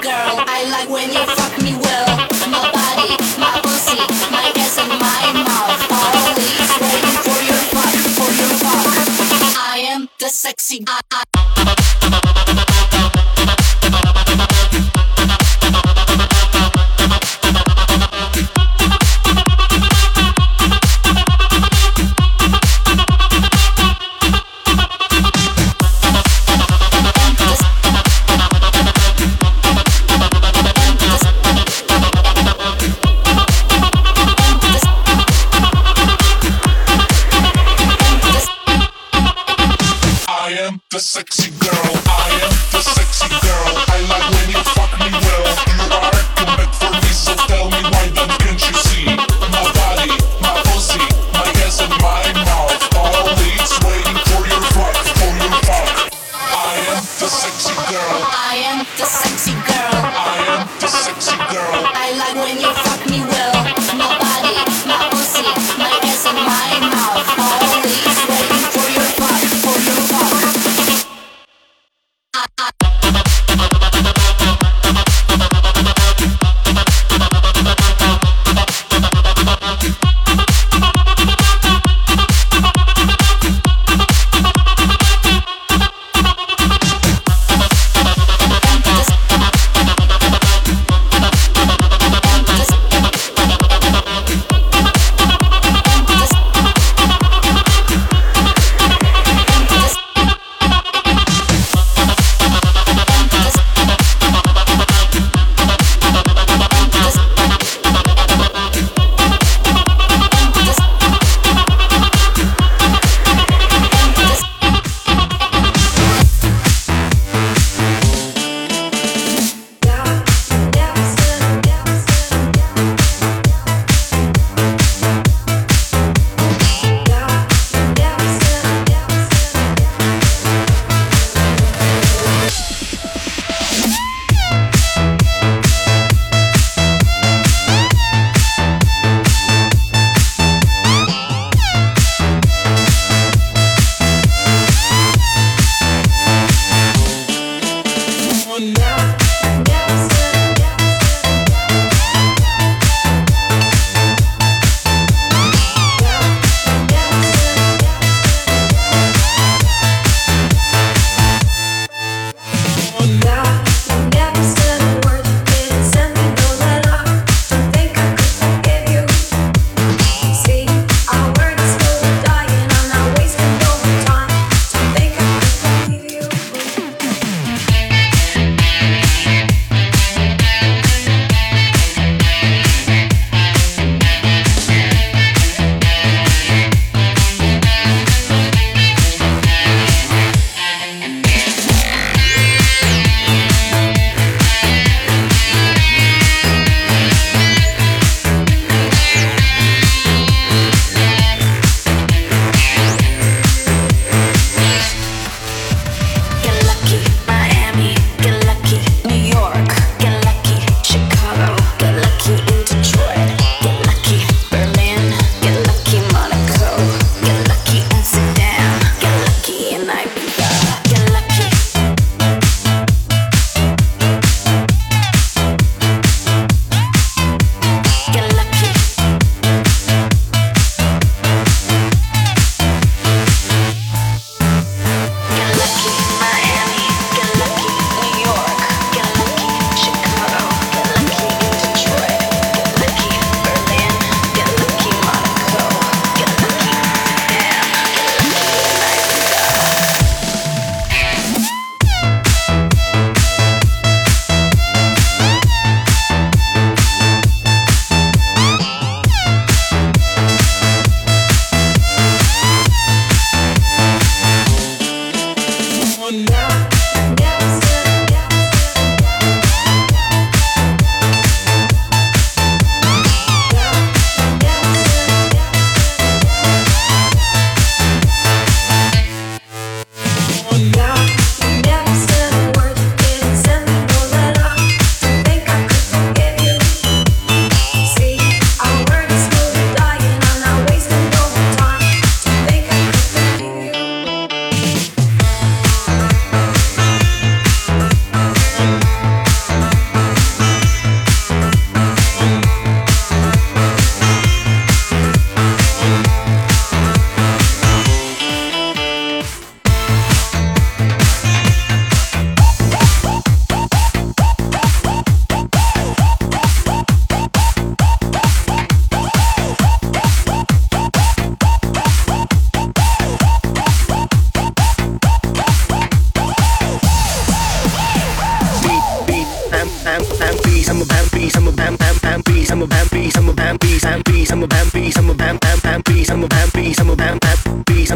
girl. I like when you fuck me well. My body, my pussy, my ass and my mouth. Always waiting for your fuck, for your fuck. I am the sexy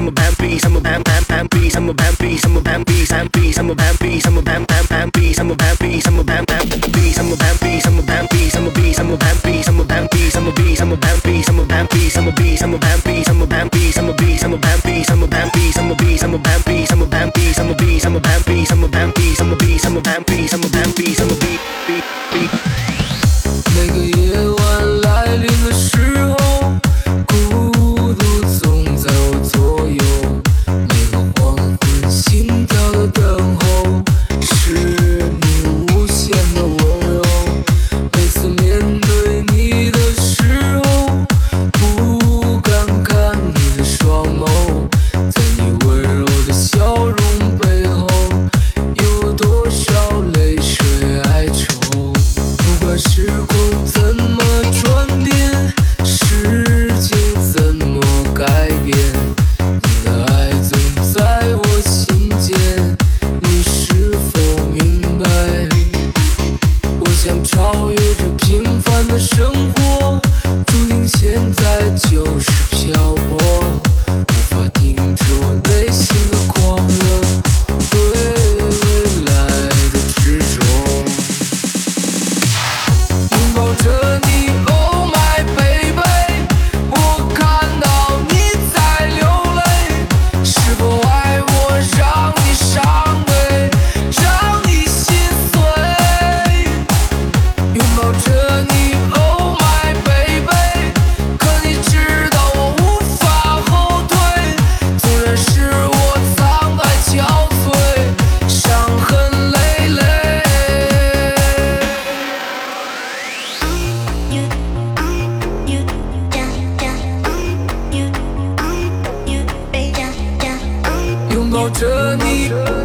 I'm a bam beast, I'm a bam bam bam beast, I'm a bam beast, I'm a bam beast, I'm beast, I'm a bam beast, I'm a bam bam bam beast, I'm a bam beast, I'm a bam bam beast, I'm a bam beast, I'm a bam beast, I'm a beast, I'm a bam beast, I'm a bam beast, I'm a beast, I'm a bam beast, I'm a bam beast, I'm a beast, I'm a bam beast, I'm a bam beast, I'm a beast, I'm a bam beast, I'm a bam beast, I'm a beast, I'm a bam beast, I'm a bam I'm a beast, I'm a bam I'm a bam I'm a bam I'm a beast, I'm a bam I'm a 着你。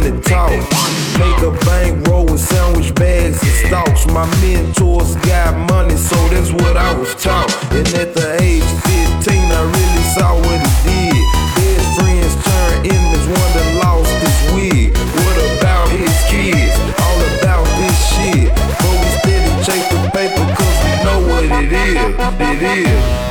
money talk. Make a bank roll with sandwich bags and stocks. My mentors got money, so that's what I was taught. And at the age 15, I really saw what it did. Best friends turned enemies, one that lost his wig. What about his kids? All about this shit. But we steady chase the paper, cause we know what it is. It is.